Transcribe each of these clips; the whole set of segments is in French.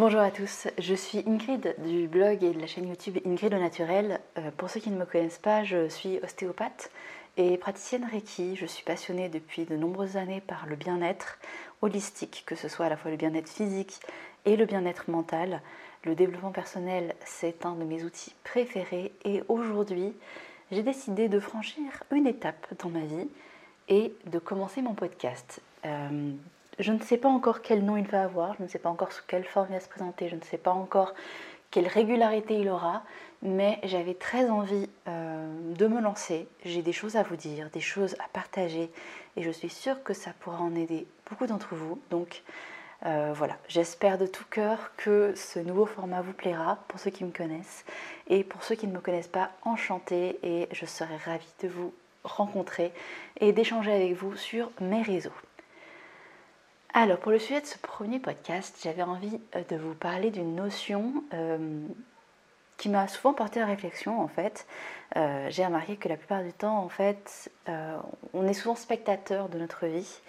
Bonjour à tous, je suis Ingrid du blog et de la chaîne YouTube Ingrid au Naturel. Euh, pour ceux qui ne me connaissent pas, je suis ostéopathe et praticienne Reiki. Je suis passionnée depuis de nombreuses années par le bien-être holistique, que ce soit à la fois le bien-être physique et le bien-être mental. Le développement personnel, c'est un de mes outils préférés et aujourd'hui, j'ai décidé de franchir une étape dans ma vie et de commencer mon podcast. Euh, je ne sais pas encore quel nom il va avoir, je ne sais pas encore sous quelle forme il va se présenter, je ne sais pas encore quelle régularité il aura, mais j'avais très envie euh, de me lancer. J'ai des choses à vous dire, des choses à partager, et je suis sûre que ça pourra en aider beaucoup d'entre vous. Donc euh, voilà, j'espère de tout cœur que ce nouveau format vous plaira pour ceux qui me connaissent, et pour ceux qui ne me connaissent pas, enchantée, et je serai ravie de vous rencontrer et d'échanger avec vous sur mes réseaux. Alors, pour le sujet de ce premier podcast, j'avais envie euh, de vous parler d'une notion euh, qui m'a souvent porté à réflexion en fait. Euh, j'ai remarqué que la plupart du temps, en fait, on est souvent spectateur de notre vie.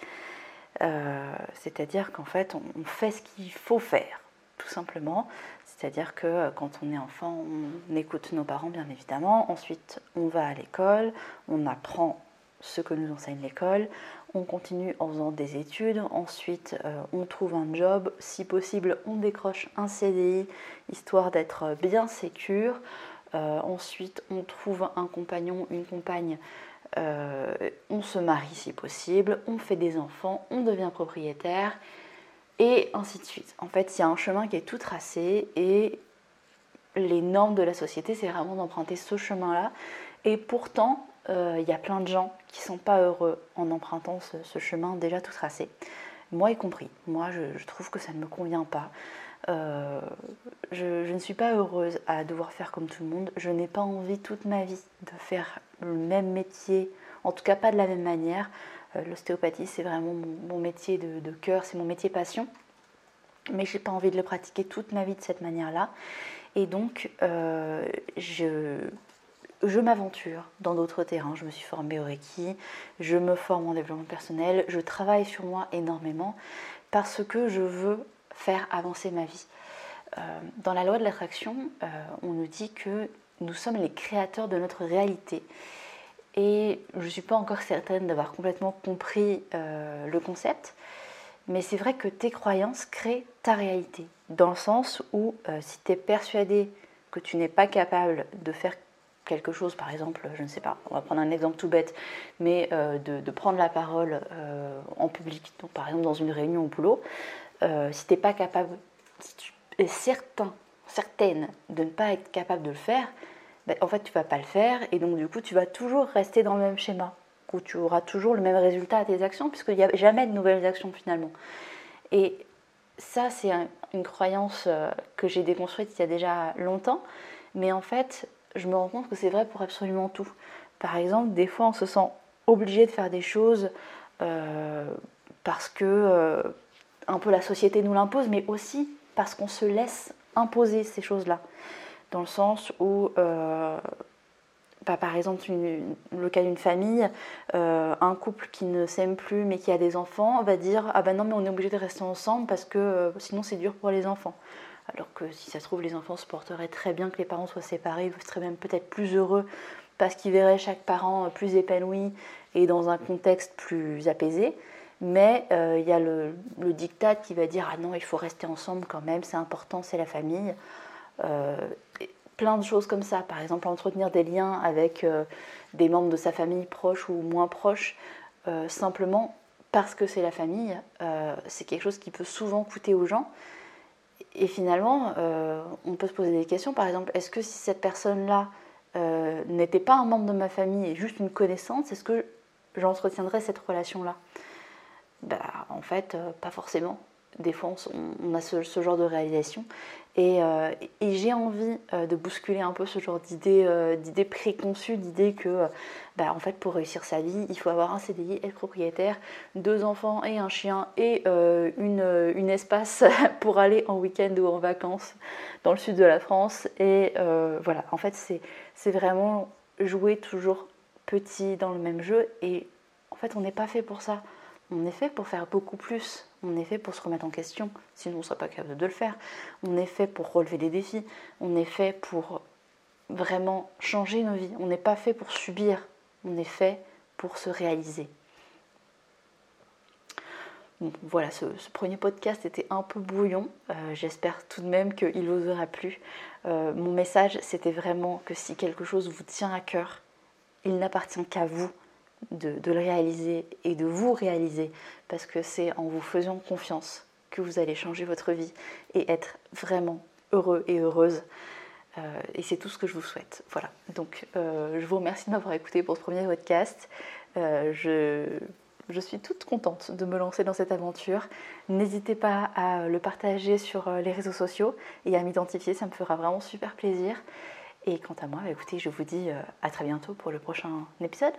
C'est-à-dire qu'en fait, on, fait ce qu'il faut faire, tout simplement. C'est-à-dire que quand on est enfant, on écoute nos parents, bien évidemment. Ensuite, on va à l'école, on apprend ce que nous enseigne l'école, on continue en faisant des études, ensuite euh, on trouve un job, si possible on décroche un CDI histoire d'être bien sécure, euh, ensuite on trouve un compagnon, une compagne, euh, on se marie si possible, on fait des enfants, on devient propriétaire. Et ainsi de suite. En fait il y a un chemin qui est tout tracé et les normes de la société c'est vraiment d'emprunter ce chemin-là. Et pourtant euh, il y a plein de gens qui ne sont pas heureux en empruntant ce, chemin déjà tout tracé, moi y compris. Moi, je, trouve que ça ne me convient pas. Euh, je, ne suis pas heureuse à devoir faire comme tout le monde. Je n'ai pas envie toute ma vie de faire le même métier, en tout cas pas de la même manière. Euh, l'ostéopathie, c'est vraiment mon, métier de, de cœur, c'est mon métier passion. Mais je n'ai pas envie de le pratiquer toute ma vie de cette manière-là. Et donc, je, je m'aventure dans d'autres terrains. Je me suis formée au Reiki, je me forme en développement personnel, je travaille sur moi énormément parce que je veux faire avancer ma vie. Euh, dans la loi de l'attraction, euh, on nous dit que nous sommes les créateurs de notre réalité. Et je ne suis pas encore certaine d'avoir complètement compris euh, le concept, mais c'est vrai que tes croyances créent ta réalité. Dans le sens où si tu es persuadé que tu n'es pas capable de faire quelque chose, par exemple, je ne sais pas, on va prendre un exemple tout bête, mais euh, de, prendre la parole euh, en public, donc par exemple dans une réunion au boulot, euh, si tu n'es pas capable, si tu es certain, certaine de ne pas être capable de le faire, ben, en fait tu vas pas le faire et donc du coup tu vas toujours rester dans le même schéma, où tu auras toujours le même résultat à tes actions, puisqu'il n'y a jamais de nouvelles actions finalement. Et ça, c'est une croyance que j'ai déconstruite il y a déjà longtemps, mais en fait, je me rends compte que c'est vrai pour absolument tout. Par exemple, des fois, on se sent obligé de faire des choses euh, parce que euh, un peu la société nous l'impose, mais aussi parce qu'on se laisse imposer ces choses-là. Dans le sens où, euh, bah, par exemple, le cas d'une famille, un couple qui ne s'aime plus mais qui a des enfants va dire Ah ben non, mais on est obligé de rester ensemble parce que sinon c'est dur pour les enfants. Alors que si ça se trouve, les enfants se porteraient très bien que les parents soient séparés, ils seraient même peut-être plus heureux parce qu'ils verraient chaque parent plus épanoui et dans un contexte plus apaisé. Mais euh, il y a le, diktat qui va dire Ah non, il faut rester ensemble quand même, c'est important, c'est la famille. Euh, plein de choses comme ça. Par exemple, entretenir des liens avec euh, des membres de sa famille proches ou moins proches, simplement parce que c'est la famille, c'est quelque chose qui peut souvent coûter aux gens. Et finalement, euh, on peut se poser des questions. Par exemple, est-ce que si cette personne-là euh, n'était pas un membre de ma famille et juste une connaissance, est-ce que j'entretiendrais cette relation-là? Bah, En fait, euh, pas forcément des fois, on, a ce, genre de réalisation. Et, euh, j'ai envie euh, de bousculer un peu ce genre d'idées euh, préconçues, d'idées que, bah, en fait, pour réussir sa vie, il faut avoir un CDI, être propriétaire, deux enfants et un chien et une, une, espace pour aller en week-end ou en vacances dans le sud de la France. Et voilà, en fait, c'est vraiment jouer toujours petit dans le même jeu. Et en fait, on n'est pas fait pour ça. On est fait pour faire beaucoup plus. On est fait pour se remettre en question, sinon on ne sera pas capable de le faire. On est fait pour relever des défis. On est fait pour vraiment changer nos vies. On n'est pas fait pour subir. On est fait pour se réaliser. voilà, ce, premier podcast était un peu brouillon. Euh, j'espère tout de même qu'il vous aura plu. Euh, mon message, c'était vraiment que si quelque chose vous tient à cœur, il n'appartient qu'à vous de, le réaliser et de vous réaliser, parce que c'est en vous faisant confiance que vous allez changer votre vie et être vraiment heureux et heureuse. Euh, et c'est tout ce que je vous souhaite. Voilà. Donc, euh, je vous remercie de m'avoir écouté pour ce premier podcast. Euh, je, je, suis toute contente de me lancer dans cette aventure. N'hésitez pas à le partager sur les réseaux sociaux et à m'identifier, ça me fera vraiment super plaisir. Et quant à moi, bah, écoutez, je vous dis à très bientôt pour le prochain épisode.